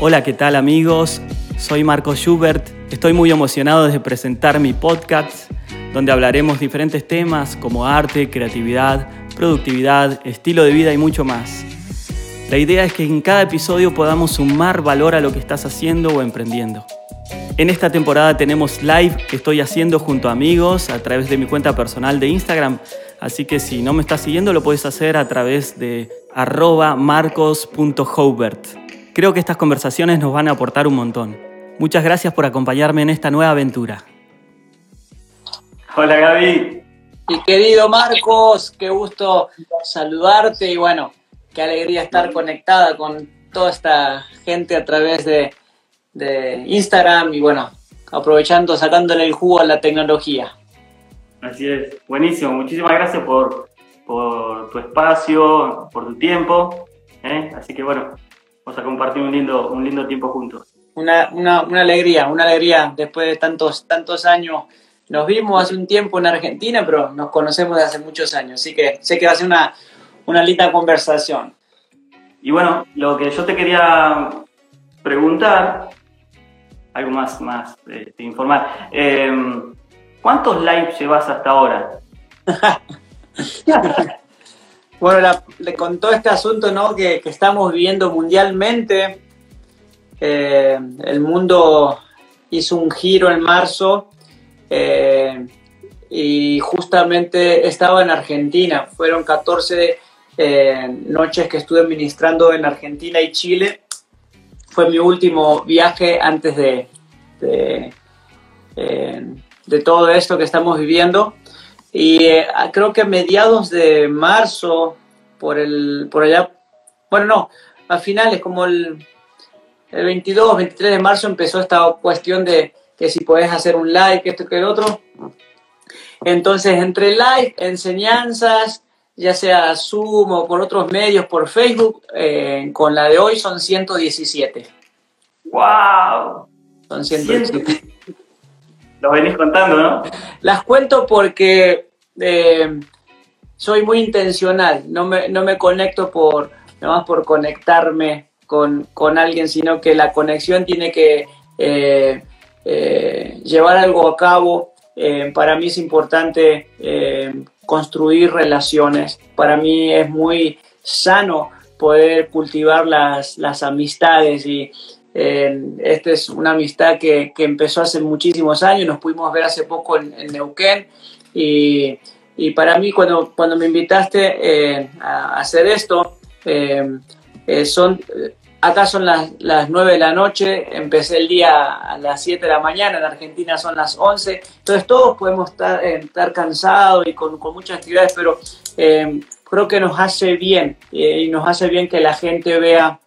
Hola, ¿qué tal amigos? Soy Marco Schubert. Estoy muy emocionado de presentar mi podcast, donde hablaremos diferentes temas como arte, creatividad, productividad, estilo de vida y mucho más. La idea es que en cada episodio podamos sumar valor a lo que estás haciendo o emprendiendo. En esta temporada tenemos live que estoy haciendo junto a amigos a través de mi cuenta personal de Instagram, así que si no me estás siguiendo lo puedes hacer a través de arroba marcos.hobert. Creo que estas conversaciones nos van a aportar un montón. Muchas gracias por acompañarme en esta nueva aventura. Hola Gaby. Y querido Marcos, qué gusto saludarte y bueno, qué alegría estar conectada con toda esta gente a través de, de Instagram y bueno, aprovechando, sacándole el jugo a la tecnología. Así es, buenísimo. Muchísimas gracias por, por tu espacio, por tu tiempo. ¿eh? Así que bueno, vamos a compartir un lindo, un lindo tiempo juntos. Una, una, una, alegría, una alegría después de tantos, tantos años. Nos vimos hace un tiempo en Argentina, pero nos conocemos desde hace muchos años, así que sé que va a ser una, una linda conversación. Y bueno, lo que yo te quería preguntar, algo más, más eh, informar, eh, ¿cuántos lives llevas hasta ahora? bueno, la, con todo este asunto ¿no? que, estamos viviendo mundialmente, el mundo hizo un giro en marzo eh, y justamente estaba en Argentina. Fueron 14 eh, noches que estuve ministrando en Argentina y Chile. Fue mi último viaje antes de, de, eh, de todo esto que estamos viviendo. Y eh, creo que a mediados de marzo, por, el, por allá, bueno, no, a finales, como el, el 22, 23 de marzo empezó esta cuestión de que si puedes hacer un live, esto que el otro. Entonces, entre live, enseñanzas, ya sea Zoom o por otros medios, por Facebook, eh, con la de hoy son 117. ¡Wow! Son 117. Los venís contando, ¿no? Las cuento porque soy muy intencional, no me, no me conecto por, nomás por conectarme con, con, alguien, sino que la conexión tiene que eh, eh, llevar algo a cabo. Eh, para mí es importante construir relaciones. Para mí es muy sano poder cultivar las, las amistades y esta es una amistad que, que, empezó hace muchísimos años. Nos pudimos ver hace poco en, en Neuquén y, y, para mí cuando, cuando me invitaste a hacer esto, son Acá son las, las 9 de la noche, empecé el día a las 7 de la mañana, en Argentina son las 11, entonces todos podemos estar, eh, estar cansados y con, con, muchas actividades, pero eh, creo que nos hace bien eh, y nos hace bien que la gente vea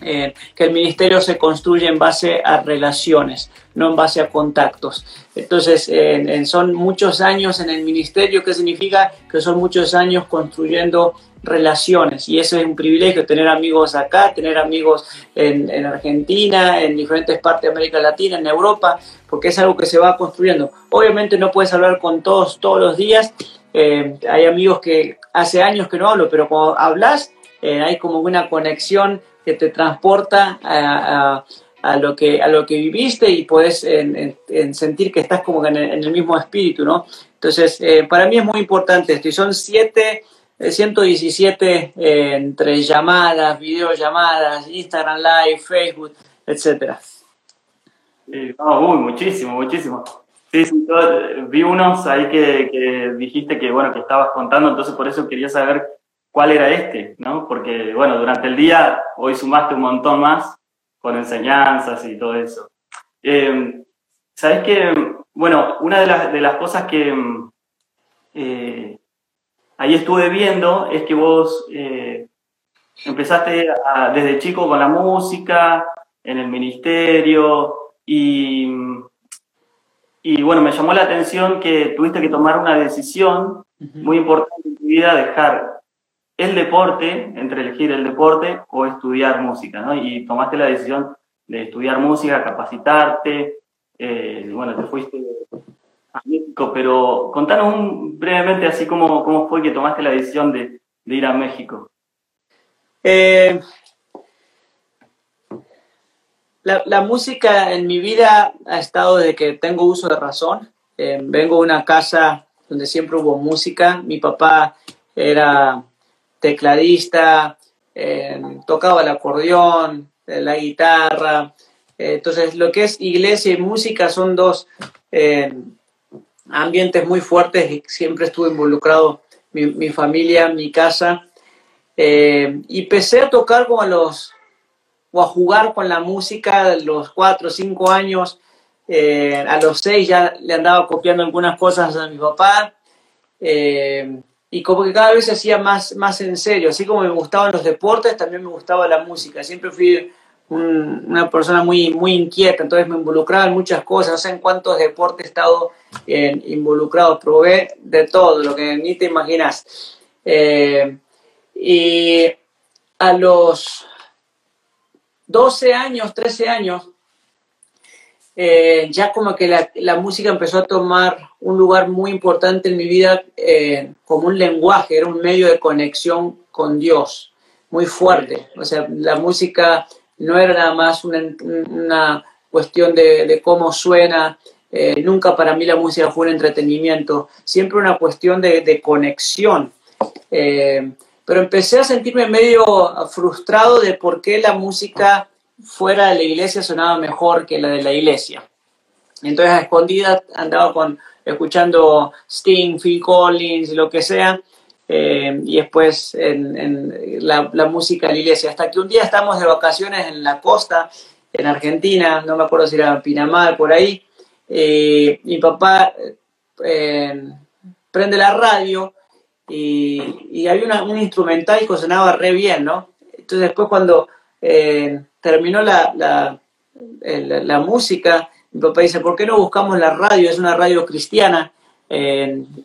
eh, que el ministerio se construye en base a relaciones, no en base a contactos. Entonces, eh, son muchos años en el ministerio, ¿qué significa? Que son muchos años construyendo relaciones y eso es un privilegio, tener amigos acá, tener amigos en, en, Argentina, en diferentes partes de América Latina, en Europa, porque es algo que se va construyendo. Obviamente no puedes hablar con todos todos los días, eh, hay amigos que hace años que no hablo, pero cuando hablas eh, hay como una conexión que te transporta a, lo, que, a lo que viviste y en sentir que estás como en el, en el mismo espíritu, ¿no? Entonces, eh, para mí es muy importante esto y son siete 117 eh, entre llamadas, videollamadas, Instagram Live, Facebook, etcétera. Sí, no, uy, muchísimo, muchísimo. Sí, sí, yo vi unos ahí que, que, dijiste que, bueno, que estabas contando, entonces por eso quería saber cuál era este, ¿no? Porque, bueno, durante el día hoy sumaste un montón más con enseñanzas y todo eso. Eh, Sabes que, bueno, una de las, de las cosas que eh, ahí estuve viendo es que vos eh, empezaste a, desde chico con la música, en el ministerio, y, y bueno, me llamó la atención que tuviste que tomar una decisión muy importante en tu vida, dejar el deporte, entre elegir el deporte o estudiar música, ¿no? Y tomaste la decisión de estudiar música, capacitarte, eh, bueno, te fuiste a México, pero contanos brevemente así como cómo fue que tomaste la decisión de, de ir a México. Eh, la, música en mi vida ha estado desde que tengo uso de razón. Eh, vengo de una casa donde siempre hubo música. Mi papá era tecladista, eh, tocaba el acordeón, eh, la guitarra. entonces, lo que es iglesia y música son dos ambientes muy fuertes siempre estuve involucrado mi, mi familia, mi casa. y empecé a tocar como a los o a jugar con la música a los cuatro cinco años. Eh, a los seis ya le andaba copiando algunas cosas a mi papá. Eh, y como que cada vez se hacía más, más en serio. Así como me gustaban los deportes, también me gustaba la música. Siempre fui una persona muy, muy inquieta, entonces me involucraba en muchas cosas. No sé en cuántos deportes he estado eh, involucrado. Probé de todo, lo que ni te imaginas. y a los 12 años, 13 años, eh, ya como que la, música empezó a tomar un lugar muy importante en mi vida eh, como un lenguaje, era un medio de conexión con Dios, muy fuerte. O sea, la música no era nada más una, cuestión de, cómo suena, eh, nunca para mí la música fue un entretenimiento, siempre una cuestión de, de conexión pero empecé a sentirme medio frustrado de por qué la música fuera de la iglesia sonaba mejor que la de la iglesia. Entonces a escondidas andaba con, escuchando Sting, Phil Collins, lo que sea, eh, y después la, música de la iglesia. Hasta que un día estamos de vacaciones en la costa, en Argentina, no me acuerdo si era Pinamar, por ahí, eh, mi papá eh, prende la radio y, y había un instrumental que sonaba re bien, ¿no? Entonces después cuando eh, terminó la, la, la, música, mi papá dice, ¿por qué no buscamos la radio? Es una radio cristiana.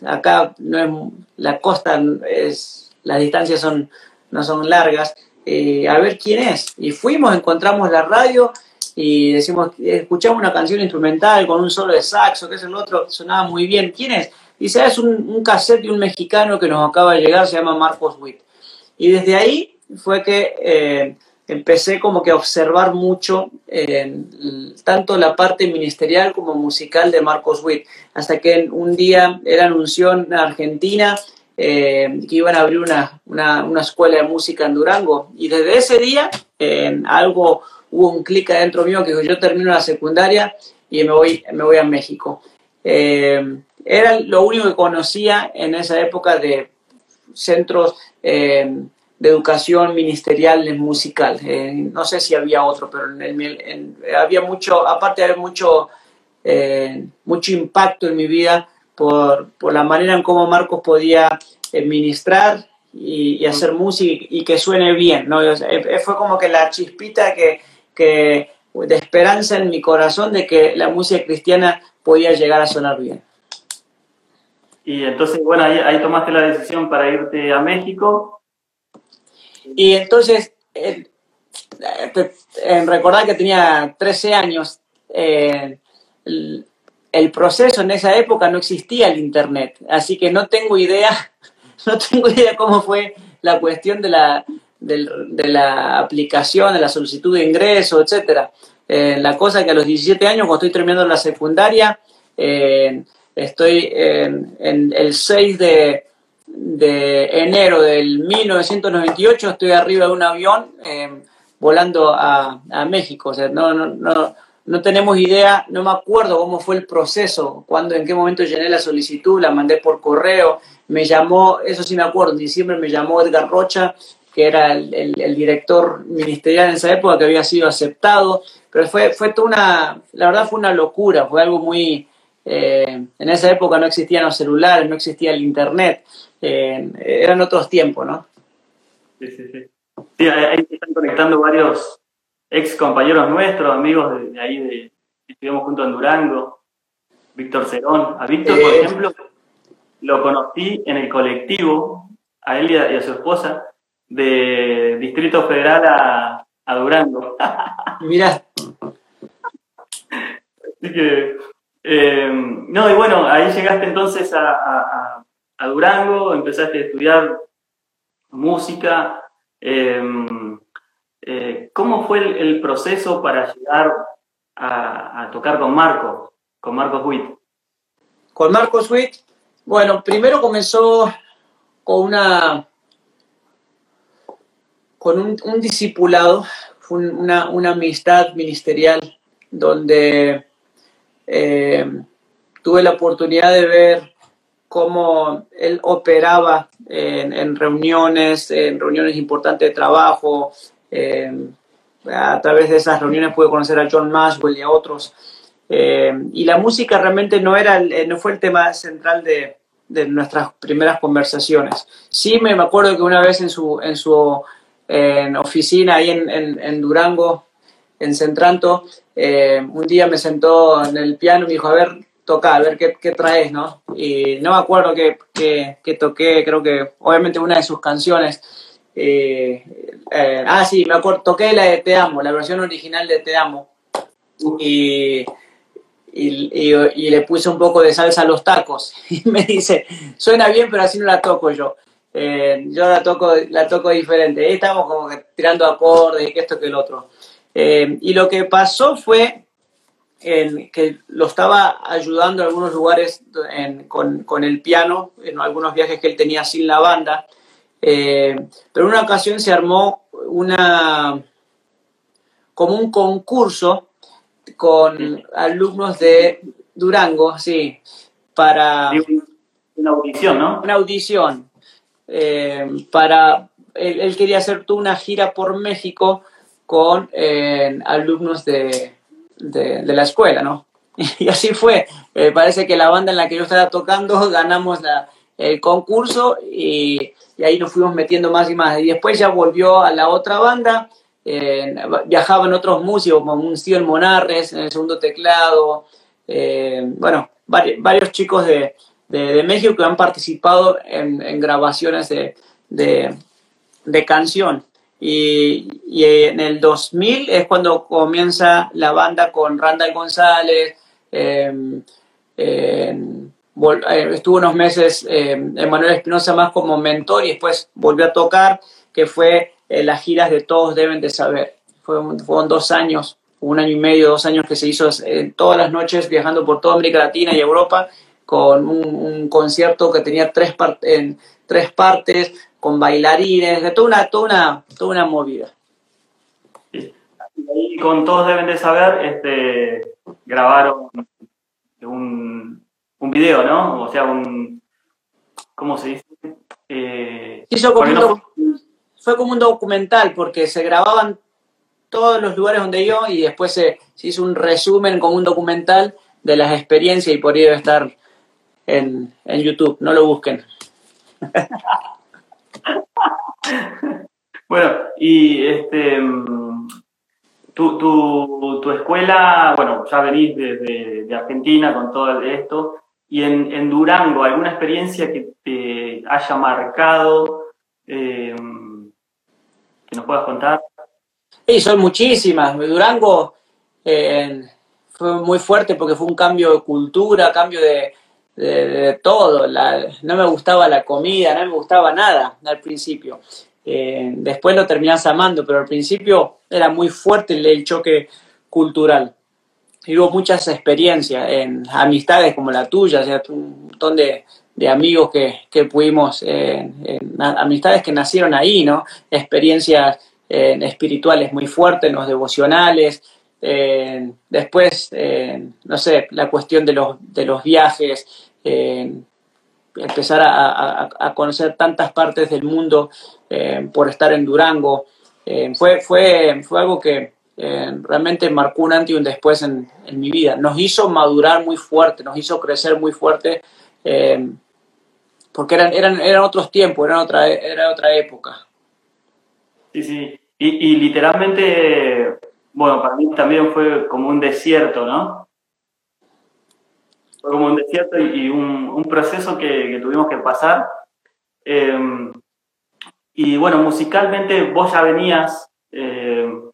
acá no es, la costa es, las distancias son, no son largas. Eh, a ver quién es. Y fuimos, encontramos la radio y decimos, escuchamos una canción instrumental con un solo de saxo, que es el otro, sonaba muy bien. ¿Quién es? Dice, ah, es un, cassette de un mexicano que nos acaba de llegar, se llama Marcos Witt. Y desde ahí fue que eh, empecé como que a observar mucho tanto la parte ministerial como musical de Marcos Witt, hasta que un día él anunció en Argentina eh, que iban a abrir una, una, una, escuela de música en Durango. Y desde ese día algo hubo un clic adentro mío que yo termino la secundaria y me voy, me voy a México. Era lo único que conocía en esa época de centros eh, de educación ministerial musical. Eh, no sé si había otro, pero había mucho, aparte había mucho, eh, mucho impacto en mi vida por, la manera en cómo Marcos podía ministrar y, hacer música y, que suene bien. ¿no? fue como que la chispita que, que de esperanza en mi corazón de que la música cristiana podía llegar a sonar bien. Y entonces, bueno, ahí, tomaste la decisión para irte a México. Y entonces, en recordar que tenía 13 años, eh, el, proceso en esa época no existía el Internet, así que no tengo idea, no tengo idea cómo fue la cuestión de la, de, la aplicación, de la solicitud de ingreso, etc. Eh, la cosa que a los 17 años, cuando estoy terminando la secundaria, eh, Estoy en, el 6 de, enero del 1998, estoy arriba de un avión eh, volando a, México. O sea, no, no, no, no tenemos idea, no me acuerdo cómo fue el proceso, cuándo, en qué momento llené la solicitud, la mandé por correo, me llamó, eso sí me acuerdo, en diciembre me llamó Edgar Rocha, que era el, el, director ministerial en esa época, que había sido aceptado, pero fue, fue toda una, la verdad fue una locura, fue algo muy, eh, en esa época no existían los celulares, no existía el internet, eh, eran otros tiempos, ¿no? Sí, sí, sí. Sí, ahí están conectando varios ex compañeros nuestros, amigos de, ahí, de, estuvimos juntos en Durango, Víctor Cerón. A Víctor, por eh. ejemplo, lo conocí en el colectivo, a él y a, su esposa, de Distrito Federal a, a Durango. Mira. Así que eh, no, y bueno, ahí llegaste entonces a, Durango, empezaste a estudiar música. Eh, Eh, ¿Cómo fue el, proceso para llegar a, tocar con Marco, con Marco Witt? Con Marco Witt, bueno, primero comenzó con una con un, discipulado, una, una, amistad ministerial donde eh, tuve la oportunidad de ver cómo él operaba en, reuniones, en reuniones importantes de trabajo. Eh, a través de esas reuniones pude conocer a John Maxwell y a otros. Eh, y la música realmente no, era, no fue el tema central de, nuestras primeras conversaciones. Sí me acuerdo que una vez en su, en su en oficina ahí en, Durango, en Centranto, eh, un día me sentó en el piano y me dijo, a ver, toca, a ver qué, qué traes, ¿no? Y no me acuerdo qué, qué, toqué, creo que obviamente una de sus canciones. Eh, eh, ah, sí, me acuerdo, toqué la de Te Amo, la versión original de Te Amo. Y, y, y, le puse un poco de salsa a los tacos. Y me dice, suena bien, pero así no la toco yo. Eh, yo la toco, la toco diferente. Ahí estamos como que tirando acordes y que esto que el otro. Eh, y lo que pasó fue que lo estaba ayudando en algunos lugares con, con, el piano, en algunos viajes que él tenía sin la banda. Eh, pero en una ocasión se armó una como un concurso con alumnos de Durango, sí, para... Una audición, ¿no? Una audición. Eh, para, él, quería hacer toda una gira por México con eh, alumnos de, de, la escuela, ¿no? Y así fue. Eh, parece que la banda en la que yo estaba tocando ganamos el concurso y, ahí nos fuimos metiendo más y más. Y después ya volvió a la otra banda, viajaban otros músicos como un Steven Monarres en el segundo teclado, bueno, varios chicos de, de, México que han participado en, grabaciones de, de, canción. Y, en el 2000 es cuando comienza la banda con Randall González, em, em, eh, estuvo unos meses em, Emanuel Espinosa más como mentor y después volvió a tocar, que fue eh, las giras de Todos Deben de Saber. Fueron, fueron dos años, un año y medio, dos años que se hizo eh, todas las noches viajando por toda América Latina y Europa con un, concierto que tenía tres, en tres partes, con bailarines, de toda una, toda una, toda una movida. Y con todos deben de saber, este, grabaron un, un video, ¿no? O sea, un, ¿cómo se dice? Eh, fue como un documental, porque se grababan todos los lugares donde yo y después se, se, hizo un resumen como un documental de las experiencias y por ello estar en, en YouTube, no lo busquen. bueno, y este tu, tu, tu, escuela, bueno, ya venís de, de, Argentina con todo esto, y en, en, Durango, ¿alguna experiencia que te haya marcado, eh, que nos puedas contar? Sí, son muchísimas. Durango eh, fue muy fuerte porque fue un cambio de cultura, cambio de, de, todo. no me gustaba la comida, no me gustaba nada al principio. Eh, después lo terminás amando, pero al principio era muy fuerte el, choque cultural. Y hubo muchas experiencias en amistades como la tuya, un montón de, amigos que, que pudimos, amistades que nacieron ahí, ¿no? Experiencias espirituales muy fuertes, los devocionales, eh, después, eh, no sé, la cuestión de los, de los viajes, eh, empezar a, conocer tantas partes del mundo por estar en Durango, fue, fue, fue algo que realmente marcó un antes y un después en, mi vida. Nos hizo madurar muy fuerte, nos hizo crecer muy fuerte, porque eran, eran, eran otros tiempos, eran otra, era otra época. Sí, sí. y literalmente bueno, para mí también fue como un desierto, ¿no? Fue como un desierto y, un, proceso que, tuvimos que pasar. Em, y bueno, musicalmente vos ya venías, em,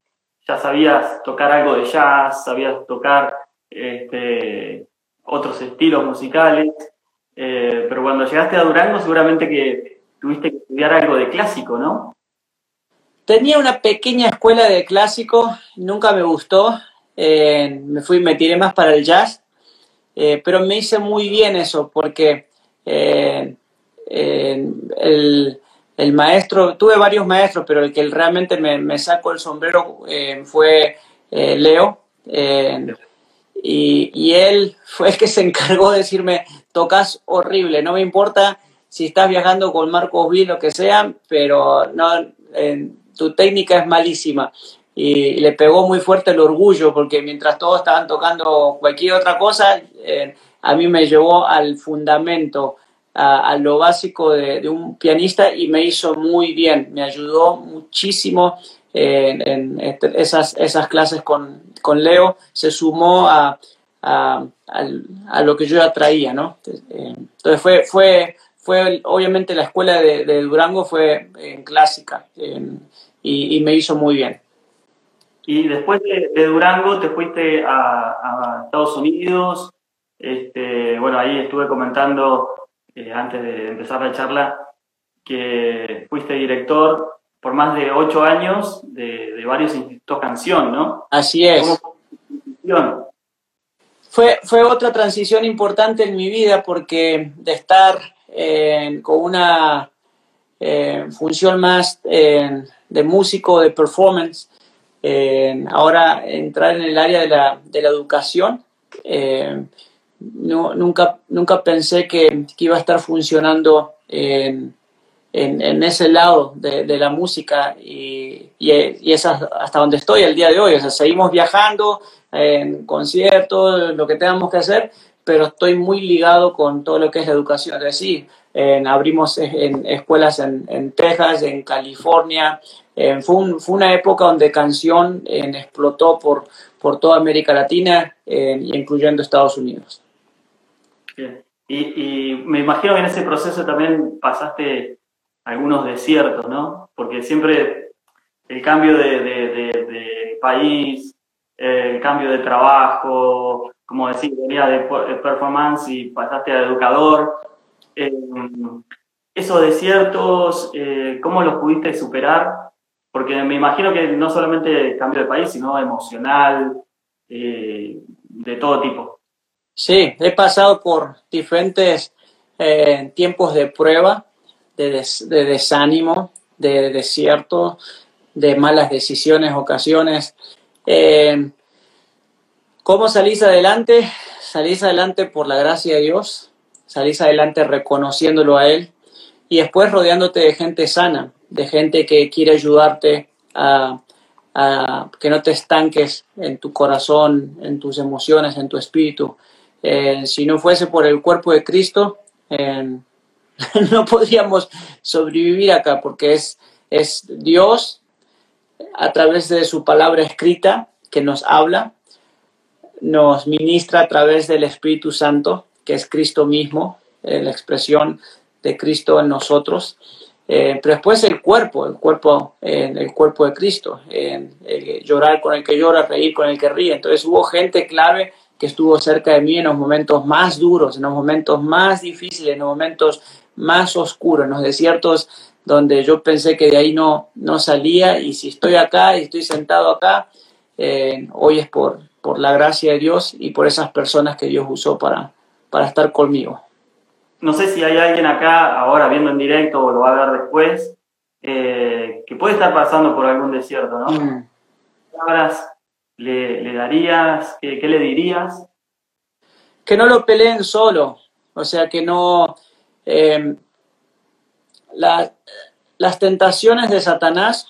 ya sabías tocar algo de jazz, sabías tocar este, otros estilos musicales, eh, pero cuando llegaste a Durango seguramente que tuviste que estudiar algo de clásico, ¿no? Tenía una pequeña escuela de clásico, nunca me gustó, eh, me fui, me tiré más para el jazz, eh, pero me hice muy bien eso porque el, el, maestro, tuve varios maestros, pero el que realmente me, me sacó el sombrero fue Leo. Y, y, él fue el que se encargó de decirme, tocas horrible, no me importa si estás viajando con Marcos V, lo que sea, pero no, tu técnica es malísima. Y, le pegó muy fuerte el orgullo, porque mientras todos estaban tocando cualquier otra cosa, eh, a mí me llevó al fundamento, a, lo básico de, un pianista y me hizo muy bien, me ayudó muchísimo en, este, esas, esas clases con, con Leo, se sumó a, a, lo que yo ya traía, ¿no? Entonces fue, fue, fue obviamente la escuela de, Durango fue en clásica y, y, me hizo muy bien. Y después de, Durango te fuiste a, a, Estados Unidos, este, bueno, ahí estuve comentando eh, antes de empezar la charla que fuiste director por más de ocho años de, de varios institutos canción, ¿no? Así es. Fue, fue otra transición importante en mi vida porque de estar eh, con una función más de músico, de performance, ahora entrar en el área de la, de la educación, no, nunca, nunca pensé que, iba a estar funcionando en, en, ese lado de, la música y, y, es hasta donde estoy el día de hoy. Seguimos viajando, en conciertos, lo que tengamos que hacer, pero estoy muy ligado con todo lo que es la educación. Es decir, abrimos en escuelas en, en, Texas, en California. fue, fue, una época donde canción explotó por, por toda América Latina, incluyendo Estados Unidos. Y, y, me imagino que en ese proceso también pasaste algunos desiertos, ¿no? Porque siempre el cambio de país, el cambio de trabajo, como decir, venía de performance y pasaste a educador. Eh, esos desiertos, eh, ¿cómo los pudiste superar? Porque me imagino que no solamente cambio de país, sino emocional, eh, de todo tipo. Sí, he pasado por diferentes tiempos de prueba, de, de desánimo, de desierto, de malas decisiones, ocasiones. ¿Cómo salís adelante? Salís adelante por la gracia de Dios, salís adelante reconociéndolo a Él y después rodeándote de gente sana, de gente que quiere ayudarte a, que no te estanques en tu corazón, en tus emociones, en tu espíritu. Eh, si no fuese por el cuerpo de Cristo, eh, no podríamos sobrevivir acá porque es, es Dios a través de su palabra escrita que nos habla, nos ministra a través del Espíritu Santo, que es Cristo mismo, eh, la expresión de Cristo en nosotros. Eh, pero después el cuerpo, el cuerpo, el cuerpo de Cristo, llorar con el que llora, reír con el que ríe. Entonces hubo gente clave que estuvo cerca de mí en los momentos más duros, en los momentos más difíciles, en los momentos más oscuros, en los desiertos donde yo pensé que de ahí no, no salía y si estoy acá y estoy sentado acá, eh, hoy es por, por la gracia de Dios y por esas personas que Dios usó para, para estar conmigo. No sé si hay alguien acá ahora viendo en directo o lo va a ver después, eh, que puede estar pasando por algún desierto, ¿no? Mm. ¿Qué palabras le, le darías? ¿Qué, ¿Qué, le dirías? Que no lo peleen solo, o sea, que no... Eh, la, las tentaciones de Satanás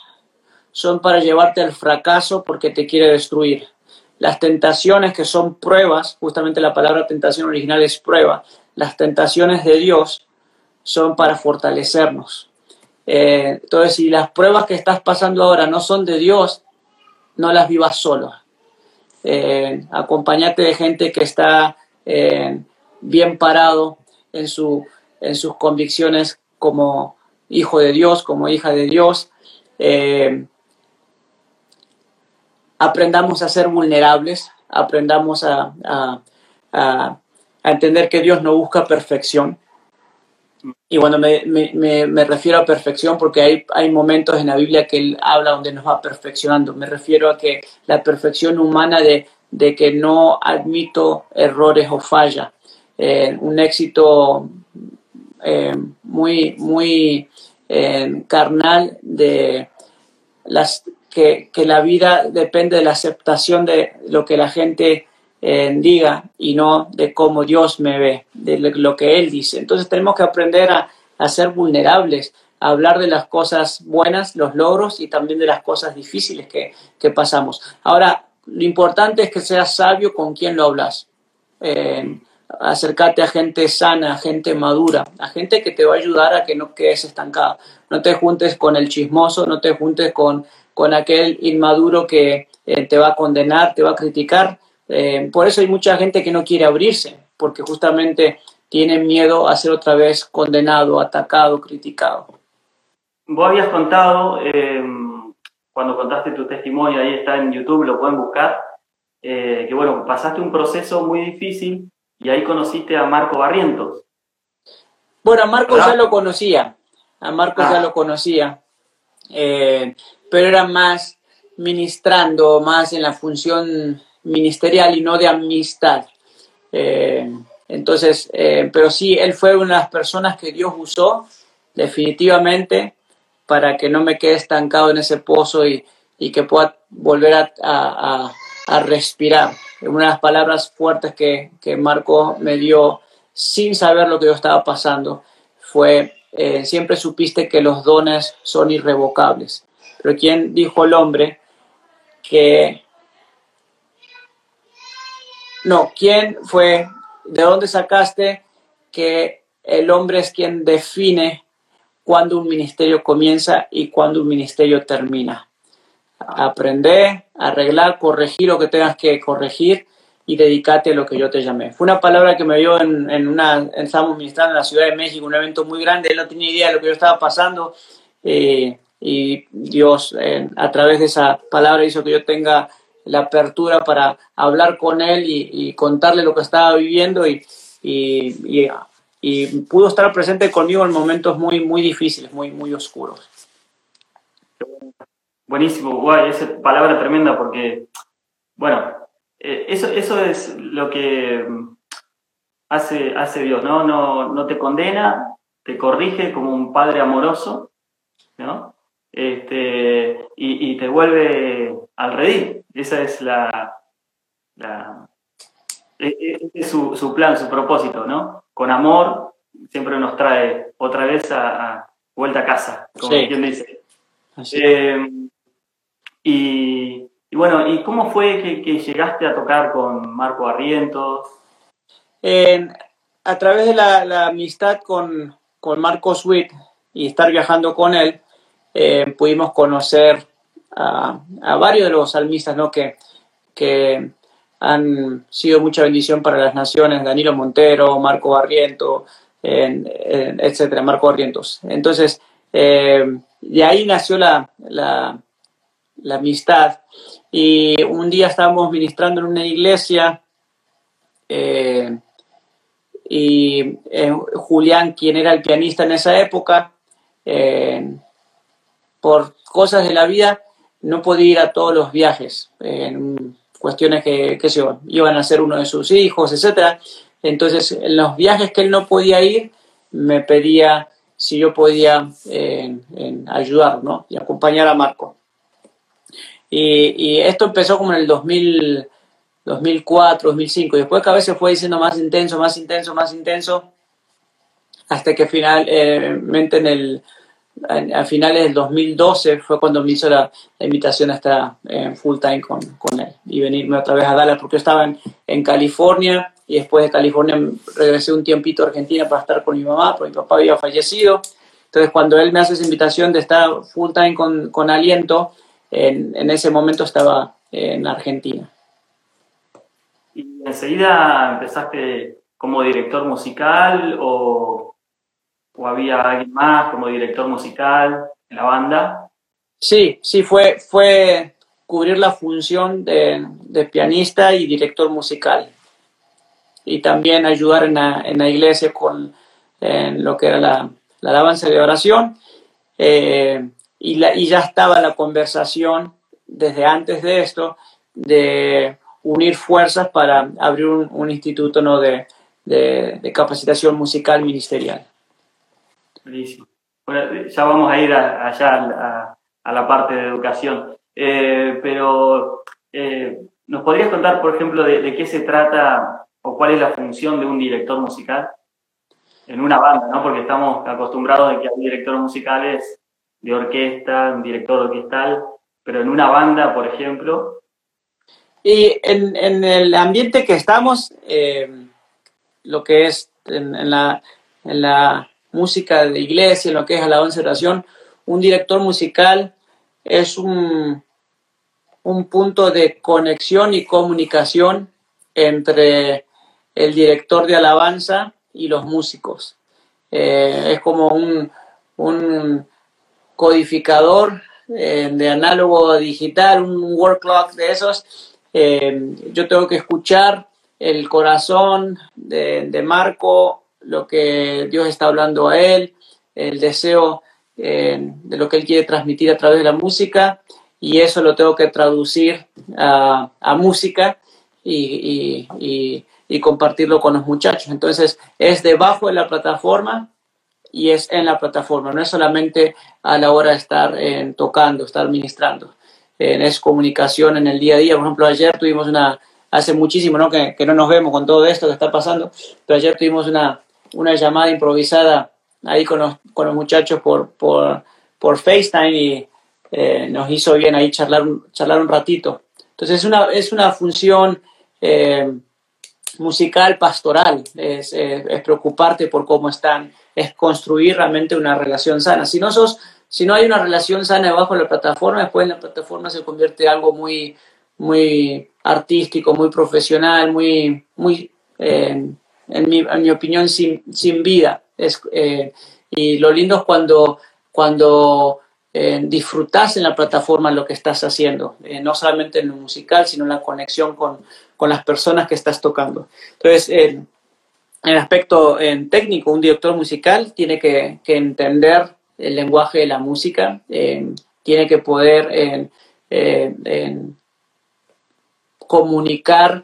son para llevarte al fracaso porque te quiere destruir. Las tentaciones que son pruebas, justamente la palabra tentación original es prueba, las tentaciones de Dios son para fortalecernos. Eh, entonces, si las pruebas que estás pasando ahora no son de Dios, no las vivas solo. Eh, de gente que está eh, bien parado en, su, en sus convicciones como hijo de Dios, como hija de Dios. Eh, aprendamos a ser vulnerables, aprendamos a, a, a, entender que Dios no busca perfección, Y cuando me, me, me, refiero a perfección, porque hay, hay momentos en la Biblia que él habla donde nos va perfeccionando. Me refiero a que la perfección humana de, de que no admito errores o falla. Eh, un éxito eh, muy, muy eh, carnal de las que, la vida depende de la aceptación de lo que la gente diga y no de cómo Dios me ve, de lo que Él dice. Entonces tenemos que aprender a, ser vulnerables, a hablar de las cosas buenas, los logros y también de las cosas difíciles que, pasamos. Ahora, lo importante es que seas sabio con quien lo hablas. Eh, acércate a gente sana, a gente madura, a gente que te va a ayudar a que no quedes estancado. No te juntes con el chismoso, no te juntes con, con aquel inmaduro que eh, te va a condenar, te va a criticar. Eh, por eso hay mucha gente que no quiere abrirse, porque justamente tiene miedo a ser otra vez condenado, atacado, criticado. Vos habías contado, eh, cuando contaste tu testimonio, ahí está en YouTube, lo pueden buscar, que bueno, pasaste un proceso muy difícil y ahí conociste a Marco Barrientos. Bueno, a Marco ya lo conocía, a Marco ya ah. lo conocía, eh, pero era más ministrando, más en la función ministerial y no de amistad. Eh, entonces, eh, pero sí, él fue una de las personas que Dios usó definitivamente para que no me quede estancado en ese pozo y, que pueda volver a respirar una de las palabras fuertes que, que Marco me dio sin saber lo que yo estaba pasando fue, eh, siempre supiste que los dones son irrevocables. Pero ¿quién dijo el hombre que... No, ¿quién fue? ¿De dónde sacaste que el hombre es quien define cuándo un ministerio comienza y cuándo un ministerio termina? aprender, arreglar, corregir lo que tengas que corregir y dedícate a lo que yo te llamé. Fue una palabra que me dio en, en una, estábamos ministrando en la Ciudad de México, un evento muy grande, él no tenía idea de lo que yo estaba pasando eh, y Dios a través de esa palabra hizo que yo tenga la apertura para hablar con él y, contarle lo que estaba viviendo y, pudo estar presente conmigo en momentos muy, muy difíciles, muy, muy oscuros. Buenísimo, guay, esa palabra tremenda porque, bueno, eh, eso, eso es lo que hace, hace Dios, ¿no? ¿no? No te condena, te corrige como un padre amoroso, ¿no? Este, y, te vuelve al redil. Esa es la, la e, e, es su, su, plan, su propósito, ¿no? Con amor siempre nos trae otra vez a, vuelta a casa, como quien dice. Eh, y, bueno, ¿y cómo fue que, llegaste a tocar con Marco Barrientos? a través de la, amistad con, con, Marco Sweet y estar viajando con él, eh, pudimos conocer a, varios de los salmistas ¿no? que, que han sido mucha bendición para las naciones, Danilo Montero, Marco Barrientos, etcétera, Marco Barrientos. Entonces, eh, de ahí nació la, la amistad. Y un día estábamos ministrando en una iglesia eh, y eh, Julián, quien era el pianista en esa época, por cosas de la vida, no podía ir a todos los viajes, en cuestiones que, se iban a ser uno de sus hijos, etc. Entonces, en los viajes que él no podía ir, me pedía si yo podía ayudar y acompañar a Marco. Y, esto empezó como en el 2000, 2004, 2005. Y después cada vez se fue diciendo más intenso, más intenso, más intenso. Hasta que finalmente en el, a finales del 2012 fue cuando me hizo la, invitación a estar en full time con, con, él y venirme otra vez a Dallas porque yo estaba en, en, California y después de California regresé un tiempito a Argentina para estar con mi mamá porque mi papá había fallecido. Entonces cuando él me hace esa invitación de estar full time con, con aliento, en, ese momento estaba en Argentina. ¿Y enseguida empezaste como director musical o, había alguien más como director musical en la banda? Sí, sí, fue, fue cubrir la función de, pianista y director musical. Y también ayudar en la, iglesia con en lo que era la, la alabanza de oración. Eh, y, la, y ya estaba la conversación desde antes de esto de unir fuerzas para abrir un, instituto ¿no? de, de, capacitación musical ministerial. Bueno, ya vamos a ir allá a, la parte de educación, eh, pero eh, ¿nos podrías contar, por ejemplo, de, qué se trata o cuál es la función de un director musical en una banda, ¿no? Porque estamos acostumbrados a que hay directores musicales de orquesta, un director orquestal, pero en una banda, por ejemplo. Y en, el ambiente que estamos, eh, lo que es en, la, música de iglesia, en lo que es la oración, un director musical es un, un punto de conexión y comunicación entre el director de alabanza y los músicos. Eh, es como un, un codificador eh, de análogo digital, un word clock de esos. Eh, yo tengo que escuchar el corazón de, Marco, lo que Dios está hablando a él, el deseo de lo que él quiere transmitir a través de la música y eso lo tengo que traducir a, música y, y, compartirlo con los muchachos. Entonces es debajo de la plataforma y es en la plataforma, no es solamente a la hora de estar eh, tocando, estar ministrando. Eh, es comunicación en el día a día. Por ejemplo, ayer tuvimos una, hace muchísimo ¿no? Que, que, no nos vemos con todo esto que está pasando, pero ayer tuvimos una, una llamada improvisada ahí con los, con los muchachos por, por, por FaceTime y eh, nos hizo bien ahí charlar, charlar un ratito. Entonces es una, es una función musical, pastoral, es, es, preocuparte por cómo están, es construir realmente una relación sana. Si no, sos, si no hay una relación sana debajo de la plataforma, después la plataforma se convierte en algo muy, muy artístico, muy profesional, muy, muy eh, en, mi, opinión, sin, vida. Es, eh, y lo lindo es cuando, cuando eh, disfrutas en la plataforma lo que estás haciendo, eh, no solamente en lo musical, sino en la conexión con, con las personas que estás tocando. Entonces, en el aspecto técnico, un director musical tiene que, entender el lenguaje de la música, eh, tiene que poder comunicar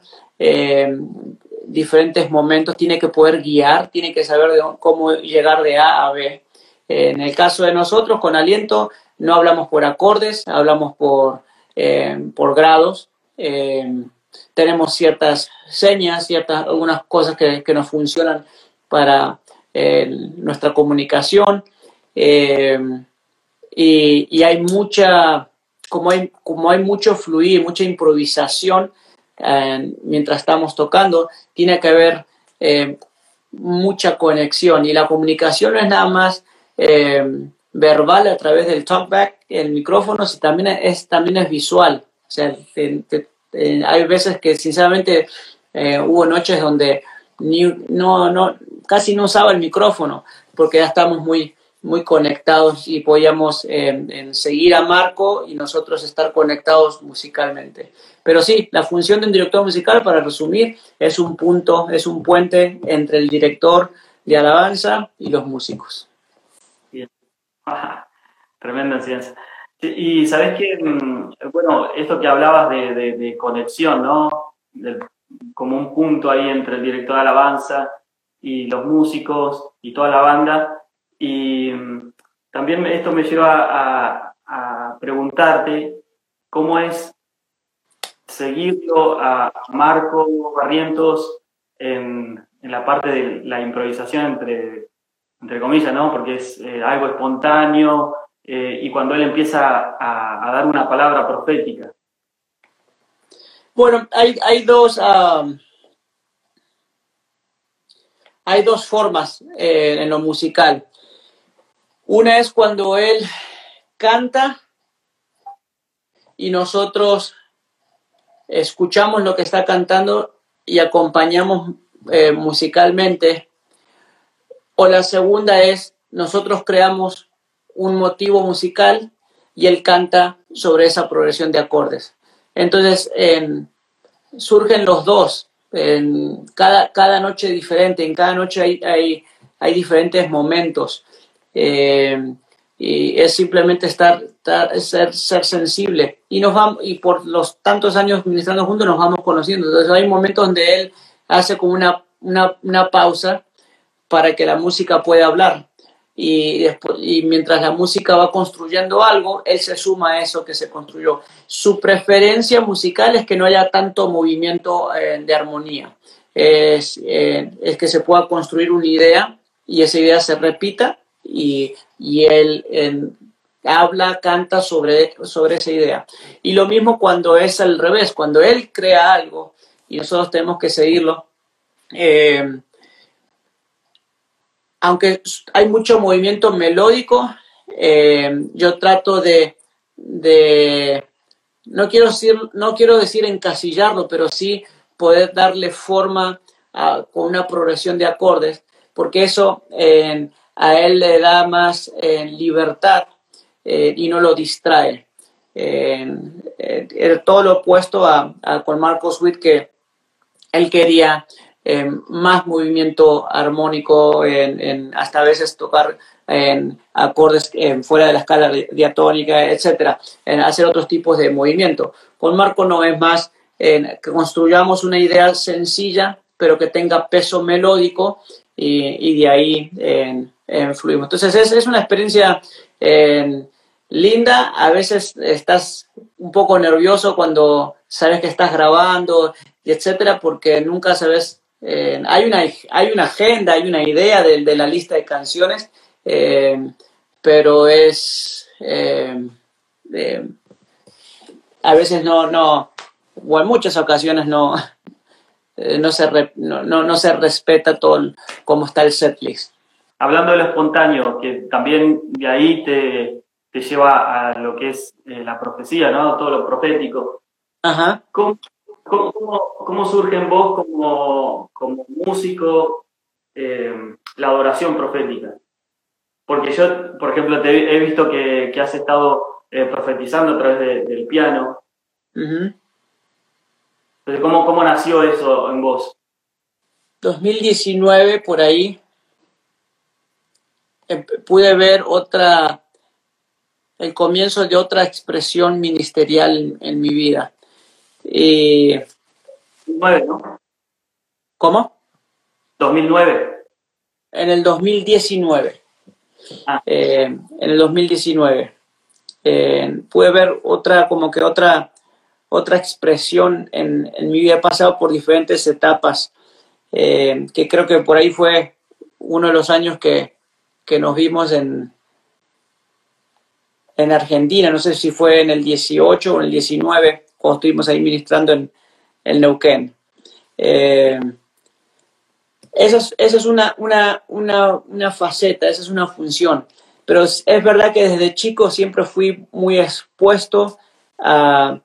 diferentes momentos, tiene que poder guiar, tiene que saber cómo llegar de A a B en el caso de nosotros, con aliento, no hablamos por acordes, hablamos por, eh, por grados. Eh, tenemos ciertas señas, ciertas, algunas cosas que, nos funcionan para eh, nuestra comunicación. Y, hay mucha, como hay, como hay mucho fluir, mucha improvisación mientras estamos tocando, tiene que haber mucha conexión. Y la comunicación no es nada más eh, verbal a través del talkback, el micrófono, si también es, también es visual. O sea, hay veces que sinceramente eh, hubo noches donde no, no, casi no usaba el micrófono porque ya estamos muy, muy conectados y podíamos eh, seguir a Marco y nosotros estar conectados musicalmente. Pero sí, la función de un director musical, para resumir, es un punto, es un puente entre el director de alabanza y los músicos. Tremenda ciencia. Y sabes que, mm, bueno, esto que hablabas de, conexión, ¿no? como un punto ahí entre el director de alabanza y los músicos y toda la banda. Y mm, también esto me lleva a, preguntarte cómo es seguirlo a Marco Barrientos en, la parte de la improvisación entre entre comillas, ¿no? Porque es eh, algo espontáneo eh, y cuando él empieza a, dar una palabra profética. Bueno, hay, hay dos... hay dos formas eh, en lo musical. Una es cuando él canta y nosotros escuchamos lo que está cantando y acompañamos musicalmente o la segunda es, nosotros creamos un motivo musical y él canta sobre esa progresión de acordes. Entonces, surgen los dos, en cada, cada noche diferente, en cada noche hay, hay diferentes momentos. Eh, y es simplemente estar, ser, ser sensible. Y, nos vamos, y por los tantos años ministrando juntos nos vamos conociendo. Entonces hay momentos donde él hace como una, una, una pausa para que la música pueda hablar. Y, después, y mientras la música va construyendo algo, él se suma a eso que se construyó. Su preferencia musical es que no haya tanto movimiento eh, de armonía. Es, eh, es que se pueda construir una idea y esa idea se repita y, y él habla, canta sobre, sobre esa idea. Y lo mismo cuando es al revés, cuando él crea algo y nosotros tenemos que seguirlo. Eh, aunque hay mucho movimiento melódico, eh, yo trato de, de, no, quiero decir, no quiero decir encasillarlo, pero sí poder darle forma con una progresión de acordes, porque eso a él le da más libertad eh, y no lo distrae. todo lo opuesto a, con Marcos Witt, que él quería eh, más movimiento armónico, hasta a veces tocar en acordes fuera de la escala diatónica, etcétera, en hacer otros tipos de movimiento. Con Marco no es más que construyamos una idea sencilla, pero que tenga peso melódico y, de ahí fluimos. Entonces es, es una experiencia linda, a veces estás un poco nervioso cuando sabes que estás grabando, y etcétera, porque nunca sabes eh, hay, una, hay una agenda, hay una idea de, la lista de canciones, eh, pero es... Eh, a veces no, no, o en muchas ocasiones no, no, se, no, no, se respeta todo cómo está el setlist. Hablando de lo espontáneo, que también de ahí te, te lleva a lo que es la profecía, ¿no? Todo lo profético. Ajá. ¿Cómo, ¿Cómo, surge en vos como, como músico eh, la adoración profética? Porque yo, por ejemplo, te he visto que, que has estado eh, profetizando a través del piano. Entonces, ¿cómo, ¿cómo nació eso en vos? 2019, por ahí, pude ver otra, el comienzo de otra expresión ministerial en mi vida. Y... 2009, ¿no? ¿Cómo? 2009. En el 2019. Ah. Eh, en el 2019. Eh, pude ver otra, como que otra, otra expresión en, en mi vida. He pasado por diferentes etapas, eh, que creo que por ahí fue uno de los años que, que nos vimos en, en Argentina. No sé si fue en el 18 o en el 19 cuando estuvimos ahí ministrando en, el Neuquén. Eh, esa es, una, una, una, faceta, esa es una función. Pero es, verdad que desde chico siempre fui muy expuesto a,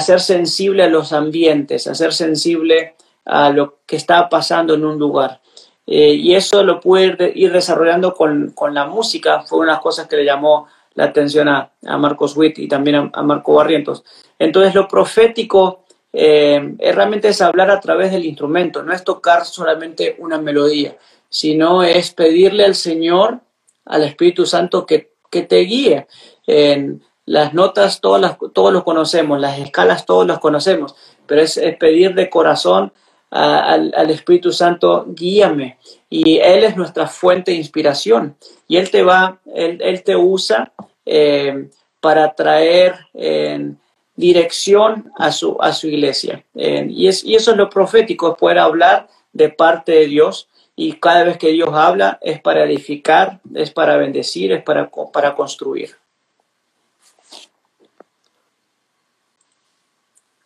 ser sensible a los ambientes, a ser sensible a lo que está pasando en un lugar. Eh, y eso lo pude ir desarrollando con, la música, fue una de las cosas que le llamó la atención a, Marcos Witt y también a, a Marco Barrientos. Entonces lo profético eh, realmente es hablar a través del instrumento, no es tocar solamente una melodía, sino es pedirle al Señor, al Espíritu Santo, que, te guíe. En las notas todas las, todos los conocemos, las escalas todos los conocemos, pero es, pedir de corazón al, Espíritu Santo, guíame. Y Él es nuestra fuente de inspiración. Y Él te va, Él, te usa eh, para traer dirección a su, a su iglesia. y, es, y eso es lo profético, es poder hablar de parte de Dios y cada vez que Dios habla es para edificar, es para bendecir, es para, para construir.